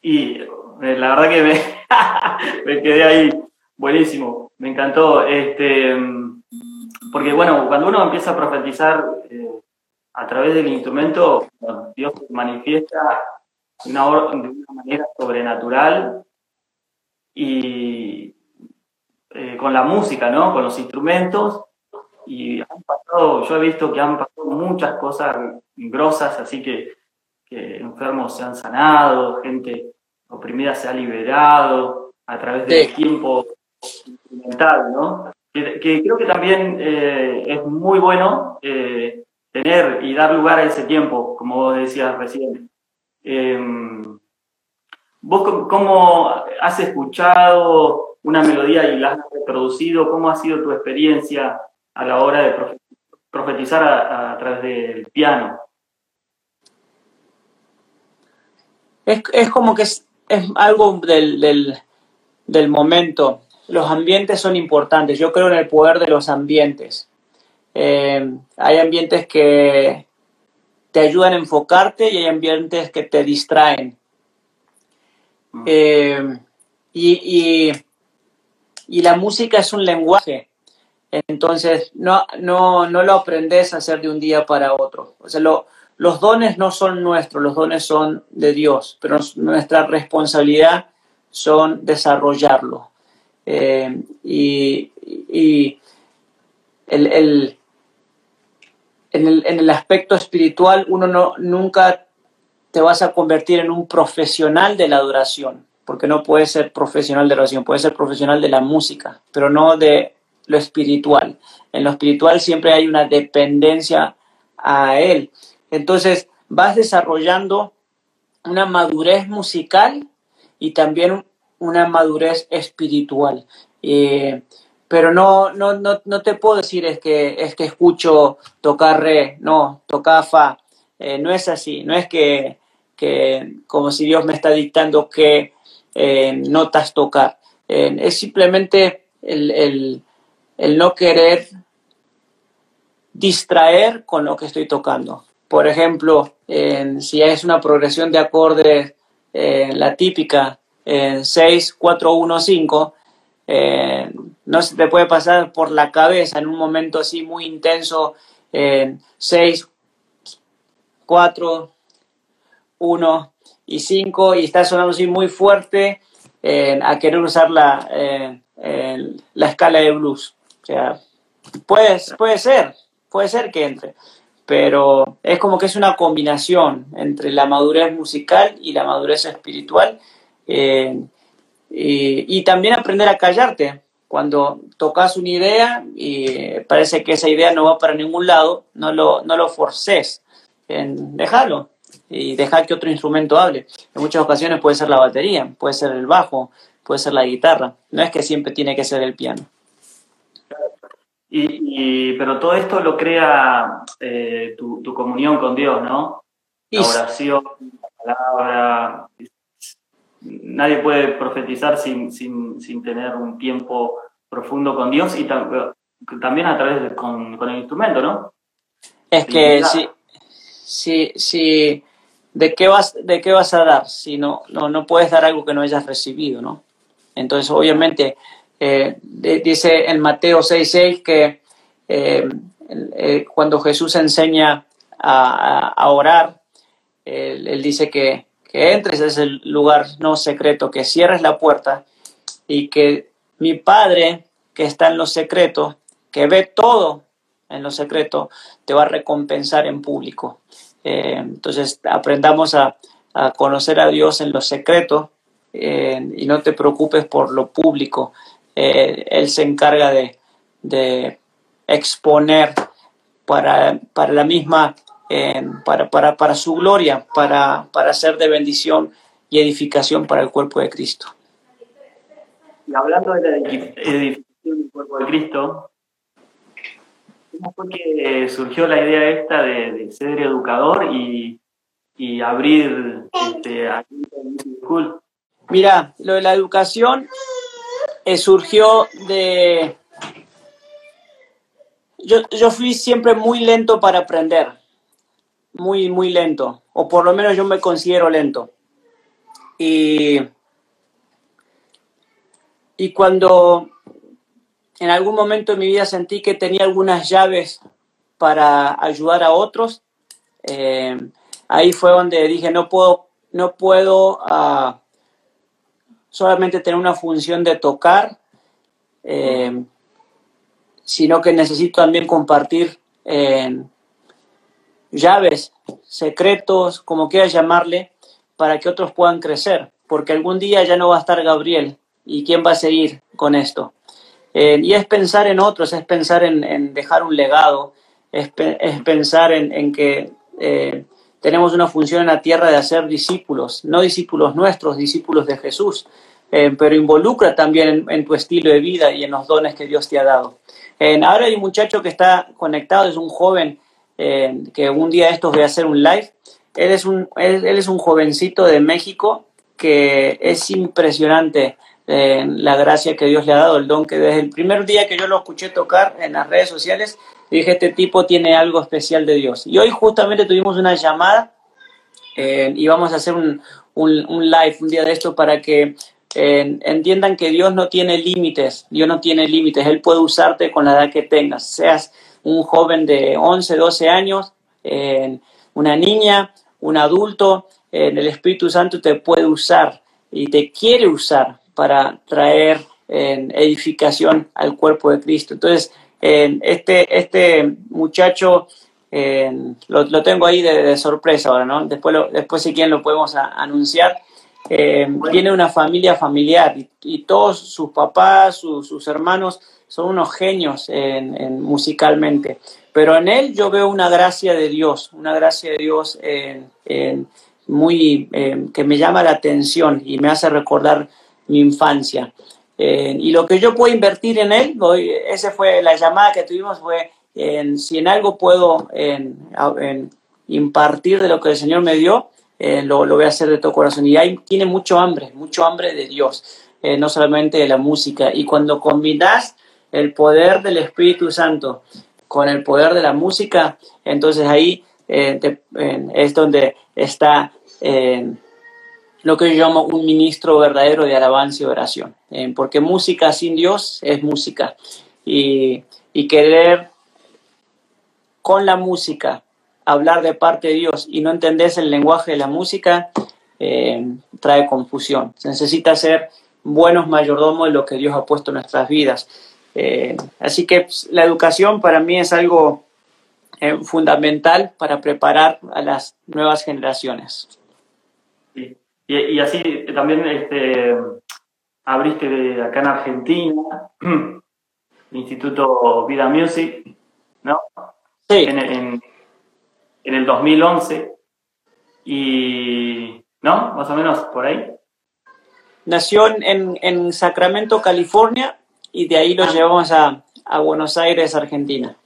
Y eh, la verdad que me, me quedé ahí, buenísimo, me encantó. Este, porque bueno, cuando uno empieza a profetizar eh, a través del instrumento, Dios manifiesta una, de una manera sobrenatural y eh, con la música, ¿no? Con los instrumentos. Y han pasado, yo he visto que han pasado muchas cosas grosas, así que, enfermos se han sanado, gente oprimida se ha liberado a través del tiempo instrumental, ¿no? que, creo que también eh, es muy bueno eh, tener y dar lugar a ese tiempo, como vos decías recién. Em, ¿Vos cómo has escuchado una melodía y la has reproducido? ¿Cómo ha sido tu experiencia a la hora de profetizar a, través del piano? Es, como que es, algo del, del momento los ambientes son importantes. Yo creo en el poder de los ambientes. Eh, hay ambientes que te ayudan a enfocarte y hay ambientes que te distraen. Mm. Eh, y, la música es un lenguaje. Entonces, no, no, no lo aprendes a hacer de un día para otro. O sea, los dones no son nuestros, los dones son de Dios, pero nuestra responsabilidad son desarrollarlo. Eh, y, el, en, el, en, el, aspecto espiritual uno no, nunca te vas a convertir en un profesional de la adoración, porque no puedes ser profesional de la adoración, puedes ser profesional de la música, pero no de lo espiritual. En lo espiritual siempre hay una dependencia a Él. Entonces vas desarrollando una madurez musical y también una madurez espiritual. Eh, pero no, no, no, no, te puedo decir es que, es que escucho tocar re, no, tocar fa. Eh, no es así, no es que, que, como si Dios me está dictando qué eh, notas tocar. es simplemente el, el, el, no querer distraer con lo que estoy tocando. Por ejemplo, si es una progresión de acordes, la típica, en 6, 4, 1, 5, no se te puede pasar por la cabeza en un momento así muy intenso, en 6, 4, 1 y 5, y está sonando así muy fuerte a querer usar la, la escala de blues. O sea, puede ser, puede ser que entre pero es como que es una combinación entre la madurez musical y la madurez espiritual eh, y, también aprender a callarte. Cuando tocas una idea y parece que esa idea no va para ningún lado, no lo, no lo forces, en dejarlo y dejar que otro instrumento hable. En muchas ocasiones puede ser la batería, puede ser el bajo, puede ser la guitarra. No es que siempre tiene que ser el piano. Y, pero todo esto lo crea eh, tu, tu, comunión con Dios, ¿no? La oración, la palabra, nadie puede profetizar sin, sin, sin, tener un tiempo profundo con Dios y también a través de, con, con, el instrumento, ¿no? Es que si, si, si, ¿de qué vas, de qué vas a dar? Si no, no, no puedes dar algo que no hayas recibido, ¿no? Entonces, obviamente, eh, dice en Mateo 6.6 que eh, eh, cuando Jesús enseña a, a, orar, él dice que que entres a ese lugar no secreto, que cierres la puerta y que mi Padre que está en los secretos, que ve todo en lo secreto, te va a recompensar en público. Eh, entonces aprendamos a, conocer a Dios en lo secreto eh, y no te preocupes por lo público. Eh, él se encarga de, de exponer para, para la misma para, para, para, su gloria, para, para ser de bendición y edificación para el cuerpo de Cristo. Y hablando de la edificación del cuerpo de Cristo, ¿cómo fue que surgió la idea esta de, ser educador y, y abrir este, School? Mira, lo de la educación eh, surgió de... Yo, yo fui siempre muy lento para aprender muy, muy lento, o por lo menos yo me considero lento. Y, y cuando en algún momento de mi vida sentí que tenía algunas llaves para ayudar a otros, eh, ahí fue donde dije, no puedo, no puedo uh, solamente tener una función de tocar, eh, sino que necesito también compartir eh, llaves, secretos, como quieras llamarle, para que otros puedan crecer, porque algún día ya no va a estar Gabriel. ¿Y quién va a seguir con esto? y es pensar en otros, es pensar en, dejar un legado, es, pensar en, que tenemos una función en la tierra de hacer discípulos, no discípulos nuestros, discípulos de Jesús, pero involucra también en, tu estilo de vida y en los dones que Dios te ha dado. ahora hay un muchacho que está conectado, es un joven que un día estos voy a hacer un live. Él es un, él es un jovencito de México que es impresionante eh, la gracia que Dios le ha dado, el don que desde el primer día que yo lo escuché tocar en las redes sociales, dije, este tipo tiene algo especial de Dios. Y hoy justamente tuvimos una llamada eh, y vamos a hacer un, un, live un día de esto para que eh, entiendan que Dios no tiene límites, Dios no tiene límites, Él puede usarte con la edad que tengas, seas un joven de 11, 12 años, una niña, un adulto, el Espíritu Santo te puede usar y te quiere usar para traer edificación al cuerpo de Cristo. Entonces, este, este muchacho lo, tengo ahí de, sorpresa ahora, ¿no? Después, después si quieren lo podemos anunciar. Tiene una familia familiar y, todos sus papás, sus hermanos son unos genios en, musicalmente. Pero en él yo veo una gracia de Dios, una gracia de Dios muy, eh, que me llama la atención y me hace recordar mi infancia. Eh, y lo que yo puedo invertir en él, esa fue la llamada que tuvimos, fue si en algo puedo impartir de lo que el Señor me dio, eh, lo, lo, voy a hacer de todo corazón. Y ahí tiene mucho hambre, mucho hambre de Dios, no solamente de la música. Y cuando combinas el poder del Espíritu Santo con el poder de la música, entonces ahí es donde está lo que yo llamo un ministro verdadero de alabanza y oración, eh, porque música sin Dios es música y, querer con la música hablar de parte de Dios y no entendés el lenguaje de la música eh, trae confusión. Se necesita ser buenos mayordomos de lo que Dios ha puesto en nuestras vidas. Eh, así que pues, la educación para mí es algo fundamental para preparar a las nuevas generaciones. Y, así también este, abriste acá en Argentina el Instituto Vida Music, ¿no? Sí. En, el 2011. Y, ¿no? Más o menos por ahí. Nació en, Sacramento, California, y de ahí lo ah. llevamos a, Buenos Aires, Argentina.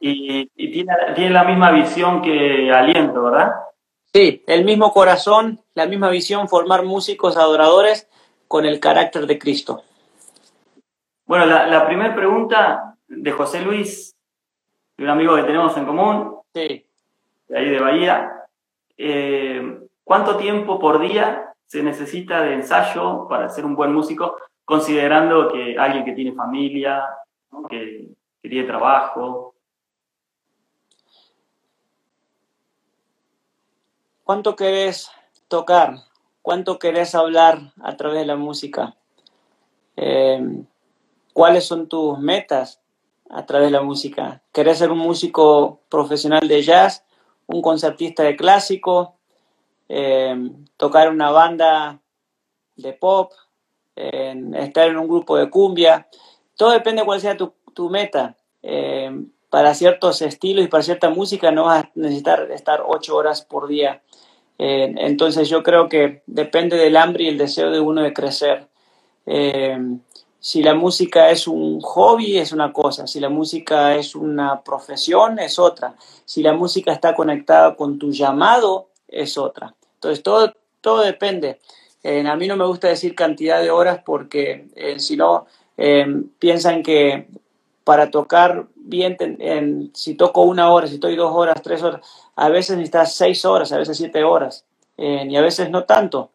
Y, tiene, tiene, la misma visión que Aliento, ¿verdad? Sí, el mismo corazón, la misma visión, formar músicos adoradores con el carácter de Cristo. Bueno, la, primera pregunta de José Luis, de un amigo que tenemos en común, sí. De ahí de Bahía. Eh, ¿Cuánto tiempo por día se necesita de ensayo para ser un buen músico, considerando que alguien que tiene familia, que, que tiene trabajo, ¿Cuánto querés tocar? ¿Cuánto querés hablar a través de la música? Eh, ¿Cuáles son tus metas a través de la música? ¿Querés ser un músico profesional de jazz? ¿Un concertista de clásico? Eh, ¿Tocar una banda de pop? ¿Estar en un grupo de cumbia? Todo depende de cuál sea tu, meta. Eh, para ciertos estilos y para cierta música no vas a necesitar estar ocho horas por día eh, entonces yo creo que depende del hambre y el deseo de uno de crecer. Si la música es un hobby es una cosa, si la música es una profesión es otra, si la música está conectada con tu llamado es otra. Entonces todo, todo depende. Eh, a mí no me gusta decir cantidad de horas porque si no piensan que para tocar bien, en, si toco una hora, si estoy dos horas, tres horas, a veces necesitas seis horas, a veces siete horas, y a veces no tanto.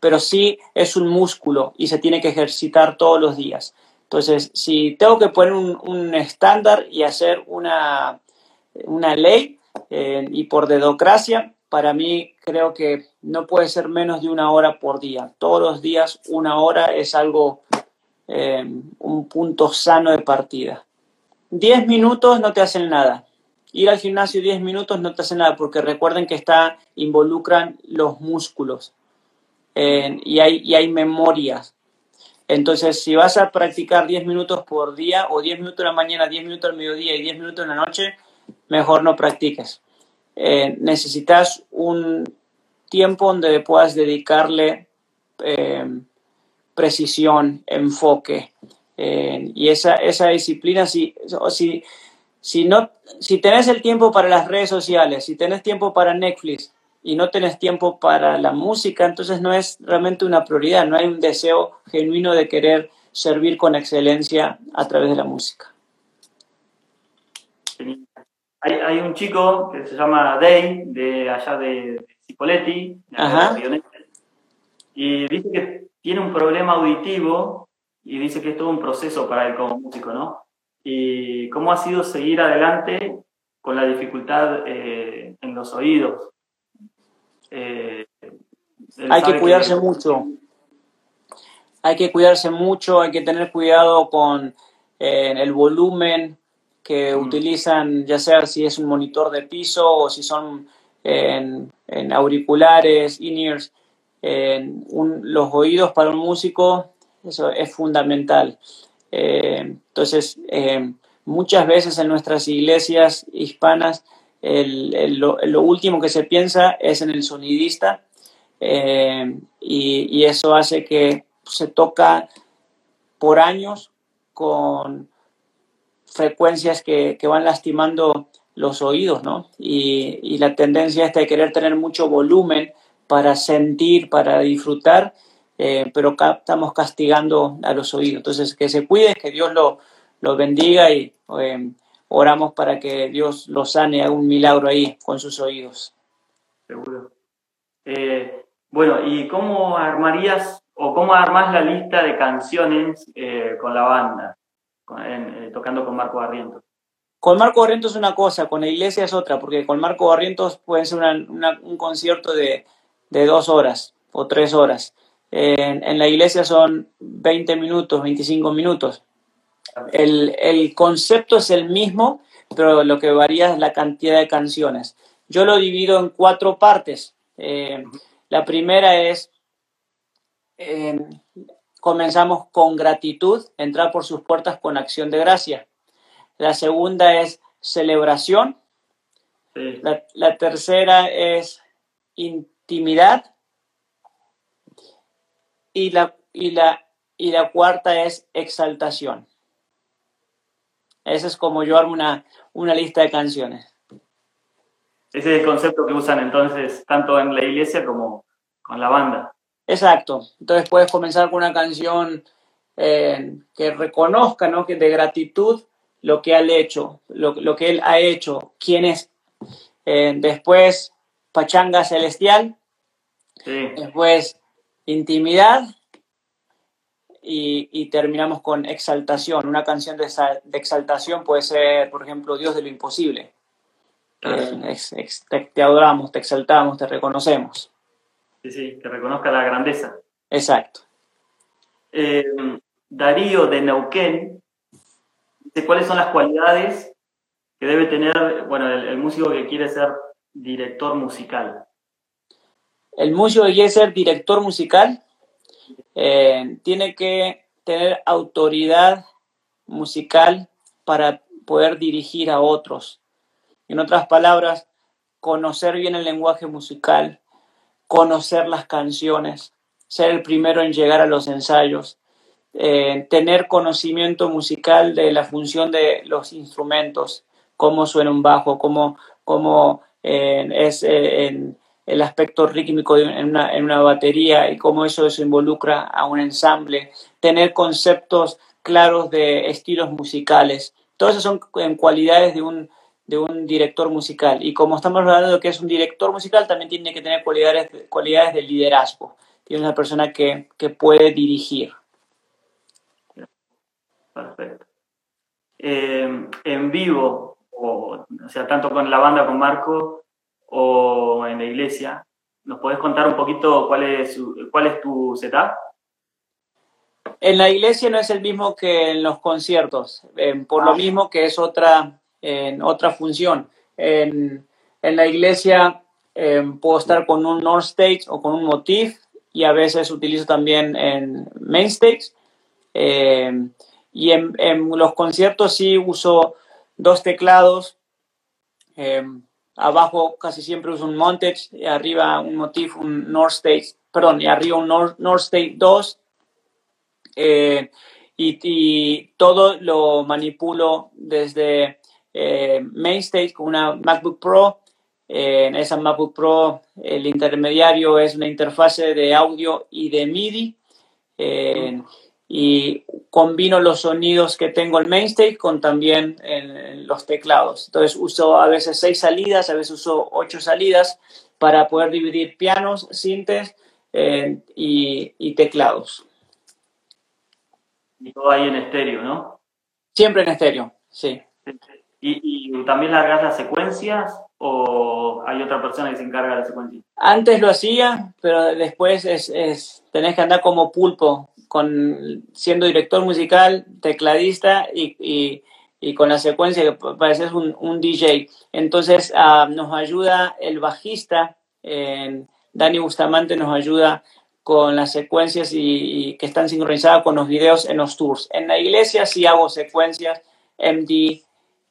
Pero sí es un músculo y se tiene que ejercitar todos los días. Entonces, si tengo que poner un, estándar y hacer una, una ley, y por dedocracia, para mí creo que no puede ser menos de una hora por día. Todos los días una hora es algo Em, un punto sano de partida. 10 minutos no te hacen nada. Ir al gimnasio 10 minutos no te hace nada porque recuerden que está, involucran los músculos y, hay, y hay memorias. Entonces, si vas a practicar 10 minutos por día o 10 minutos en la mañana, 10 minutos al mediodía y 10 minutos en la noche, mejor no practiques. Eh, necesitas un tiempo donde puedas dedicarle eh, precisión, enfoque. Y esa, esa disciplina, si, si, si, no, si tenés el tiempo para las redes sociales, si tenés tiempo para Netflix y no tenés tiempo para la música, entonces no es realmente una prioridad, no hay un deseo genuino de querer servir con excelencia a través de la música. Hay, hay un chico que se llama Day, de allá de, Cipoletti, y dice que tiene un problema auditivo y dice que es todo un proceso para él como músico, ¿no? Y cómo ha sido seguir adelante con la dificultad eh, en los oídos. Eh, hay que cuidarse mucho. Hay que cuidarse mucho, hay que tener cuidado con eh, el volumen que mm. utilizan, ya sea si es un monitor de piso o si son en, auriculares, in-ears los oídos para un músico, eso es fundamental. Eh, entonces, muchas veces en nuestras iglesias hispanas, lo, último que se piensa es en el sonidista eh, y, eso hace que se toca por años con frecuencias que, van lastimando los oídos, ¿no? Y, y, la tendencia esta de querer tener mucho volumen para sentir, para disfrutar, eh, pero estamos castigando a los oídos. Entonces, que se cuide, que Dios lo, lo bendiga y eh, oramos para que Dios lo sane, haga un milagro ahí con sus oídos. Seguro. Eh, bueno, ¿y cómo armarías o cómo armás la lista de canciones con la banda, tocando con Marco Barrientos? Con Marco Barrientos es una cosa, con la iglesia es otra, porque con Marco Barrientos puede ser un concierto de de dos horas o tres horas. En, la iglesia son 20 minutos, 25 minutos. El, concepto es el mismo, pero lo que varía es la cantidad de canciones. Yo lo divido en cuatro partes. Eh, la primera es, comenzamos con gratitud, entrar por sus puertas con acción de gracia. La segunda es celebración. La, la, tercera es intimidad. Y la, y la, y la cuarta es exaltación. Ese es como yo armo una, una lista de canciones. Ese es el concepto que usan entonces tanto en la iglesia como con la banda. Exacto. Entonces puedes comenzar con una canción eh, que reconozca, ¿no? Que de gratitud lo que él hecho, lo, lo que él ha hecho, quién es. Eh, después pachanga celestial, después intimidad y, terminamos con exaltación. Una canción de, exaltación puede ser, por ejemplo, Dios de lo imposible. Eh, te, adoramos, te exaltamos, te reconocemos. Sí, sí, que reconozca la grandeza. Exacto. Eh, Darío de Neuquén dice cuáles son las cualidades que debe tener bueno, el músico que quiere ser director musical? El músico que quiere ser director musical eh, tiene que tener autoridad musical para poder dirigir a otros. En otras palabras, conocer bien el lenguaje musical, conocer las canciones, ser el primero en llegar a los ensayos, eh, tener conocimiento musical de la función de los instrumentos, cómo suena un bajo, cómo, cómo es eh, en el aspecto rítmico en una, en una, batería y cómo eso, eso involucra a un ensamble, tener conceptos claros de estilos musicales. Todas esas son cualidades de un, de un director musical. Y como estamos hablando de que es un director musical, también tiene que tener cualidades, cualidades de liderazgo. Tiene una persona que, que puede dirigir. Perfecto. Eh, en vivo, o, sea, tanto con la banda, con Marco, o en la iglesia. ¿Nos podés contar un poquito cuál es, cuál es tu setup? En la iglesia no es el mismo que en los conciertos, por lo ah. mismo que es otra, en otra función. En, en la iglesia em, puedo estar con un North Stage o con un Motif y a veces utilizo también en Main Stage Eh, y en, los conciertos sí uso dos teclados. Eh, abajo casi siempre uso un Montage, y arriba un Motif, un North State, perdón, y arriba un North, State 2. y, todo lo manipulo desde Mainstage con una MacBook Pro en esa MacBook Pro el intermediario es una interfase de audio y de MIDI. Y combino los sonidos que tengo en Mainstage con también en, los teclados. Entonces uso a veces seis salidas, a veces uso ocho salidas para poder dividir pianos, sintes y, y, teclados. Y todo ahí en estéreo, ¿no? Siempre en estéreo, sí. ¿Y, y también largas las secuencias o hay otra persona que se encarga de la secuencia? Antes lo hacía, pero después es, es, tenés que andar como pulpo, con, siendo director musical, tecladista y, y, con la secuencia que pareces un, un DJ. Entonces uh, nos ayuda el bajista, eh, Dani Bustamante nos ayuda con las secuencias y, que están sincronizadas con los videos en los tours. En la iglesia sí hago secuencias MD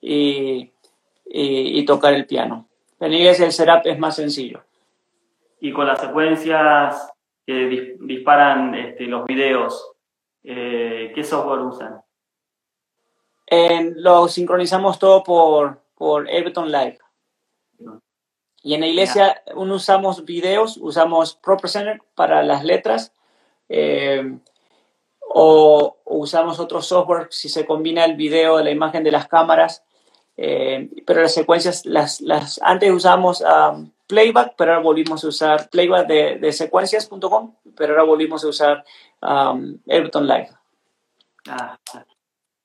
y y, tocar el piano. En iglesia el setup es más sencillo. Y con las secuencias que disparan este, los videos, eh, ¿qué software usan? lo sincronizamos todo por, por Ableton Live. Y en la iglesia usamos videos, usamos ProPresenter para las letras, eh, o, usamos otro software si se combina el video, la imagen de las cámaras, eh, pero las secuencias, las, las, antes usamos um, playback, pero ahora volvimos a usar playback de, de secuencias.com, pero ahora volvimos a usar um, Live. Ah,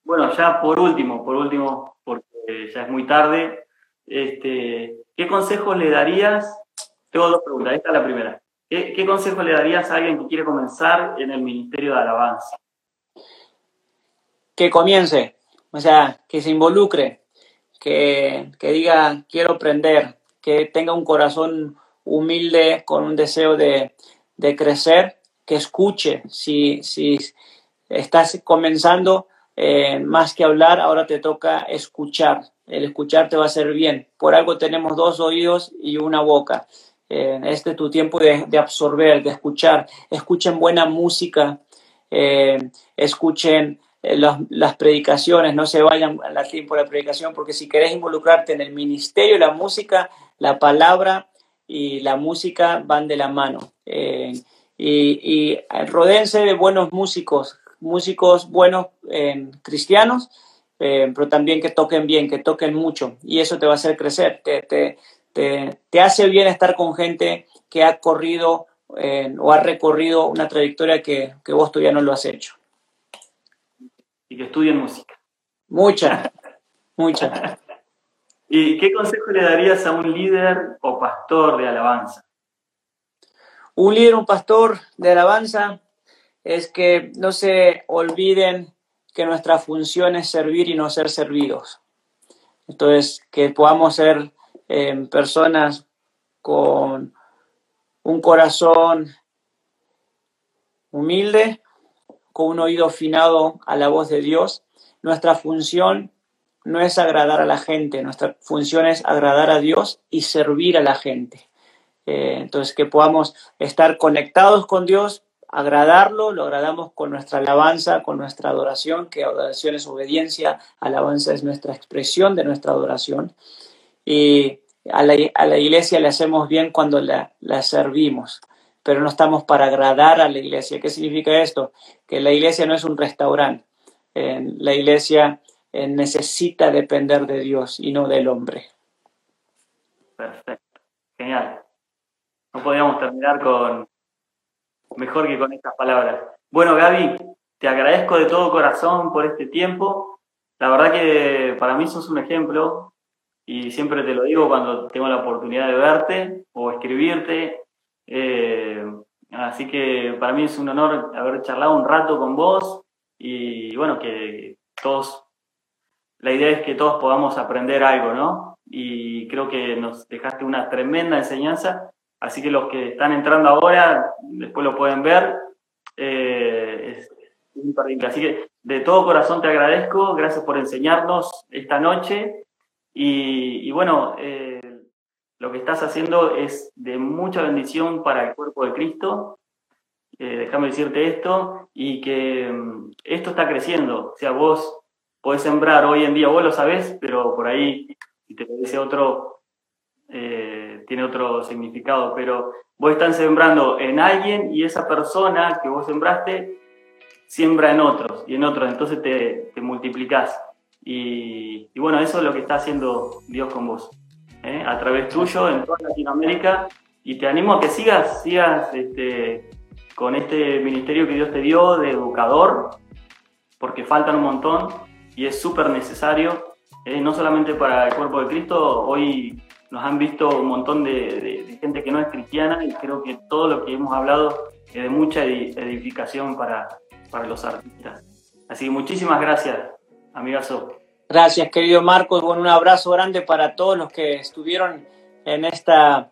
bueno, ya por último, por último, porque ya es muy tarde, este, ¿qué consejo le darías? Tengo dos preguntas, esta es la primera. ¿Qué, ¿Qué consejo le darías a alguien que quiere comenzar en el Ministerio de Alabanza? Que comience, o sea, que se involucre, que, diga quiero aprender, que tenga un corazón humilde con un deseo de, crecer, que escuche. Si, si estás comenzando, eh, más que hablar, ahora te toca escuchar. El escuchar te va a hacer bien. Por algo tenemos dos oídos y una boca. Eh, este es tu tiempo de, absorber, de escuchar. Escuchen buena música, eh, escuchen las predicaciones, no se vayan al tiempo de la predicación, porque si querés involucrarte en el ministerio, la música, la palabra y la música van de la mano. Eh, y, y rodense de buenos músicos, músicos buenos eh, cristianos, pero también que toquen bien, que toquen mucho, y eso te va a hacer crecer. Te, te, te, te hace bien estar con gente que ha corrido o ha recorrido una trayectoria que, que vos todavía no lo has hecho y que estudien música. Mucha, mucha. ¿Y qué consejo le darías a un líder o pastor de alabanza? Un líder o pastor de alabanza es que no se olviden que nuestra función es servir y no ser servidos. Entonces, que podamos ser eh, personas con un corazón humilde, con un oído afinado a la voz de Dios. Nuestra función no es agradar a la gente, nuestra función es agradar a Dios y servir a la gente. Eh, entonces, que podamos estar conectados con Dios, agradarlo, lo agradamos con nuestra alabanza, con nuestra adoración, que adoración es obediencia, alabanza es nuestra expresión de nuestra adoración. Y a la, a la iglesia le hacemos bien cuando la, la servimos pero no estamos para agradar a la iglesia. ¿Qué significa esto? Que la iglesia no es un restaurante. la iglesia eh, necesita depender de Dios y no del hombre. Perfecto. Genial. No podíamos terminar con mejor que con estas palabras. Bueno, Gaby, te agradezco de todo corazón por este tiempo. La verdad que para mí sos un ejemplo y siempre te lo digo cuando tengo la oportunidad de verte o escribirte eh, así que para mí es un honor haber charlado un rato con vos y bueno, que todos, la idea es que todos podamos aprender algo, ¿no? Y creo que nos dejaste una tremenda enseñanza, así que los que están entrando ahora, después lo pueden ver. Eh, es. Así que de todo corazón te agradezco, gracias por enseñarnos esta noche y, bueno, eh, lo que estás haciendo es de mucha bendición para el cuerpo de Cristo. Eh, déjame decirte esto y que mm, esto está creciendo. O sea, vos podés sembrar hoy en día, vos lo sabés, pero por ahí, si te parece otro, eh, tiene otro significado, pero vos estás sembrando en alguien y esa persona que vos sembraste siembra en otros y en otros, entonces te, te multiplicás. Y, y, bueno, eso es lo que está haciendo Dios con vos. ¿eh? a través tuyo en toda Latinoamérica y te animo a que sigas, sigas este, con este ministerio que Dios te dio de educador, porque faltan un montón y es súper necesario, ¿eh? no solamente para el cuerpo de Cristo, hoy nos han visto un montón de, gente que no es cristiana y creo que todo lo que hemos hablado es de mucha edificación para, para los artistas. Así que muchísimas gracias, amigazo. Gracias, querido Marcos. Bueno, un abrazo grande para todos los que estuvieron en esta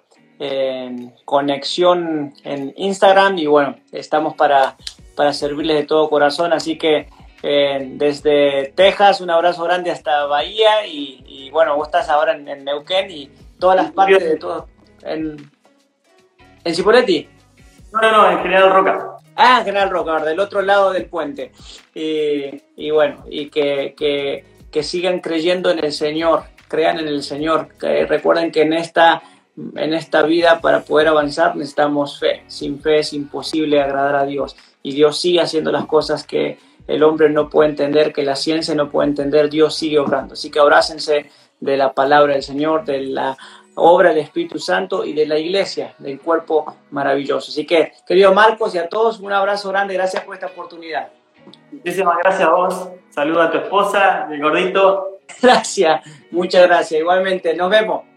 conexión en Instagram y bueno, estamos para, para servirles de todo corazón. Así que eh, desde Texas, un abrazo grande hasta Bahía y, bueno, vos estás ahora en, Neuquén y todas las partes de todo. ¿En, en Cipoletti? No, no, no, en General Roca. Ah, General Roca, del otro lado del puente. Y, y bueno, y que, que que sigan creyendo en el Señor, crean en el Señor. Que recuerden que en esta, en esta vida para poder avanzar necesitamos fe. Sin fe es imposible agradar a Dios. Y Dios sigue haciendo las cosas que el hombre no puede entender, que la ciencia no puede entender. Dios sigue obrando. Así que abrácense de la palabra del Señor, de la obra del Espíritu Santo y de la iglesia, del cuerpo maravilloso. Así que, querido Marcos y a todos, un abrazo grande. Gracias por esta oportunidad. Muchísimas gracias a vos. Saluda a tu esposa, el gordito. Gracias, muchas gracias. Igualmente, nos vemos.